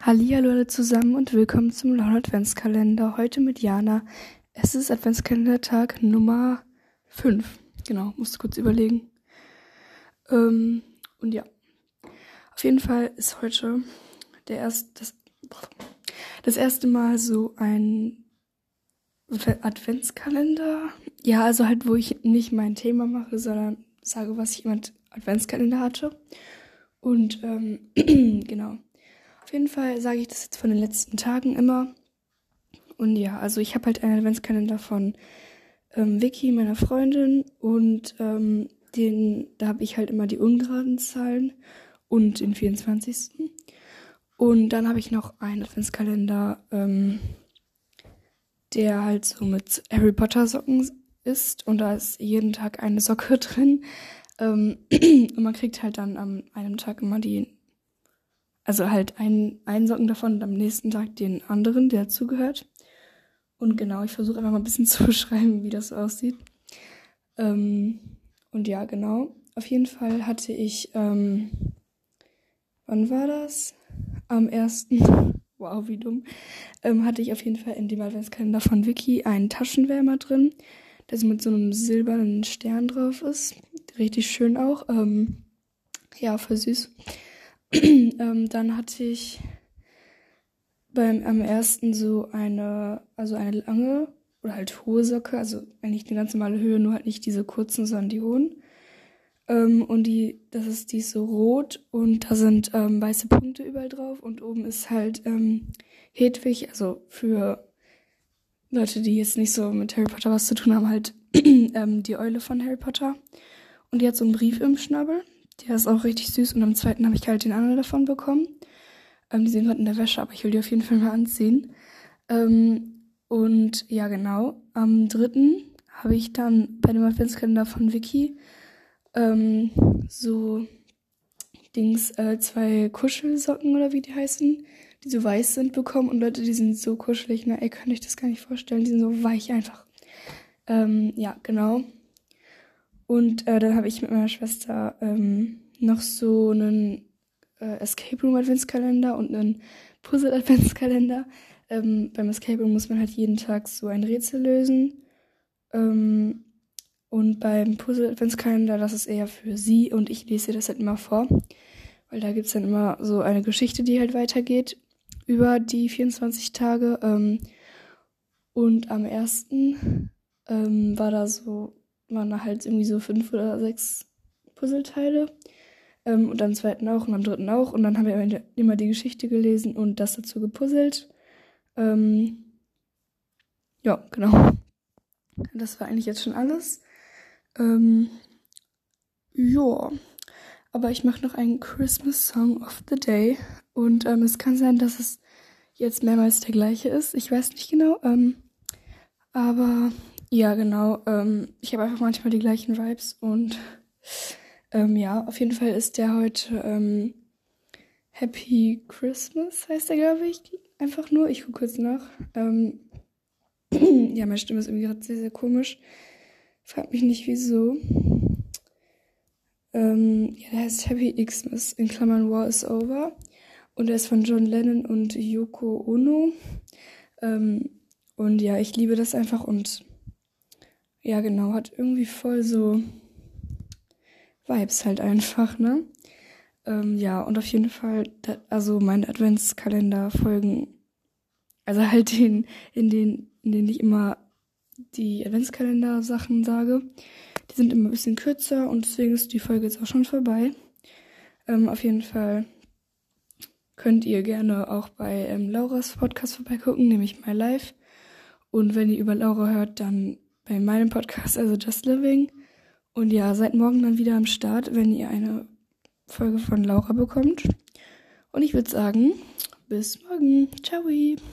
Hallihallo alle zusammen und willkommen zum Laune Adventskalender. Heute mit Jana. Es ist Adventskalendertag Nummer 5. Genau, musste kurz überlegen. Ähm, und ja. Auf jeden Fall ist heute der erst, das, das erste Mal so ein Adventskalender. Ja, also halt, wo ich nicht mein Thema mache, sondern sage, was ich im Adventskalender hatte. Und ähm, genau. Auf jeden Fall sage ich das jetzt von den letzten Tagen immer. Und ja, also ich habe halt einen Adventskalender von ähm, Vicky, meiner Freundin, und ähm, den, da habe ich halt immer die ungeraden Zahlen und den 24. Und dann habe ich noch einen Adventskalender, ähm, der halt so mit Harry Potter Socken ist und da ist jeden Tag eine Socke drin. Ähm, und man kriegt halt dann am einem Tag immer die also halt ein, einen Socken davon und am nächsten Tag den anderen, der dazugehört. Und genau, ich versuche einfach mal ein bisschen zu beschreiben, wie das aussieht. Ähm, und ja, genau. Auf jeden Fall hatte ich, ähm, wann war das? Am ersten, wow, wie dumm, ähm, hatte ich auf jeden Fall in dem Adventskalender von Vicky einen Taschenwärmer drin, der so mit so einem silbernen Stern drauf ist. Richtig schön auch. Ähm, ja, voll süß. ähm, dann hatte ich beim am ersten so eine, also eine lange oder halt hohe Socke, also eigentlich eine ganz normale Höhe, nur halt nicht diese kurzen, sondern die hohen. Ähm, und die, das ist die ist so rot und da sind ähm, weiße Punkte überall drauf und oben ist halt ähm, Hedwig, also für Leute, die jetzt nicht so mit Harry Potter was zu tun haben, halt ähm, die Eule von Harry Potter. Und die hat so einen Brief im Schnabel. Der ist auch richtig süß und am zweiten habe ich halt den anderen davon bekommen. Ähm, die sind gerade in der Wäsche, aber ich will die auf jeden Fall mal anziehen. Ähm, und ja, genau. Am dritten habe ich dann bei dem Adventskalender von Vicky ähm, so Dings, äh, zwei Kuschelsocken oder wie die heißen, die so weiß sind bekommen. Und Leute, die sind so kuschelig, na, ey, kann ich das gar nicht vorstellen. Die sind so weich einfach. Ähm, ja, genau. Und äh, dann habe ich mit meiner Schwester ähm, noch so einen äh, Escape Room Adventskalender und einen Puzzle Adventskalender. Ähm, beim Escape Room muss man halt jeden Tag so ein Rätsel lösen. Ähm, und beim Puzzle Adventskalender, das ist eher für sie und ich lese das halt immer vor. Weil da gibt's dann immer so eine Geschichte, die halt weitergeht über die 24 Tage. Ähm, und am ersten ähm, war da so waren da halt irgendwie so fünf oder sechs Puzzleteile. Ähm, und am zweiten auch und am dritten auch. Und dann haben wir immer die Geschichte gelesen und das dazu gepuzzelt. Ähm, ja, genau. Das war eigentlich jetzt schon alles. Ähm, ja. Aber ich mache noch einen Christmas Song of the Day. Und ähm, es kann sein, dass es jetzt mehrmals der gleiche ist. Ich weiß nicht genau. Ähm, aber ja, genau. Ähm, ich habe einfach manchmal die gleichen Vibes und ähm, ja, auf jeden Fall ist der heute ähm, Happy Christmas, heißt der, glaube ich. Einfach nur. Ich gucke kurz nach. Ähm, ja, meine Stimme ist irgendwie gerade sehr, sehr komisch. Fragt mich nicht wieso. Ähm, ja, der heißt Happy Xmas, in Klammern War is Over. Und der ist von John Lennon und Yoko Ono. Ähm, und ja, ich liebe das einfach und ja, genau, hat irgendwie voll so Vibes halt einfach, ne? Ähm, ja, und auf jeden Fall, also meine Adventskalender folgen, also halt den, in denen, in denen ich immer die Adventskalender-Sachen sage, die sind immer ein bisschen kürzer und deswegen ist die Folge jetzt auch schon vorbei. Ähm, auf jeden Fall könnt ihr gerne auch bei ähm, Lauras Podcast vorbeigucken, nämlich My Life. Und wenn ihr über Laura hört, dann bei meinem Podcast, also Just Living. Und ja, seid morgen dann wieder am Start, wenn ihr eine Folge von Laura bekommt. Und ich würde sagen, bis morgen. Ciao.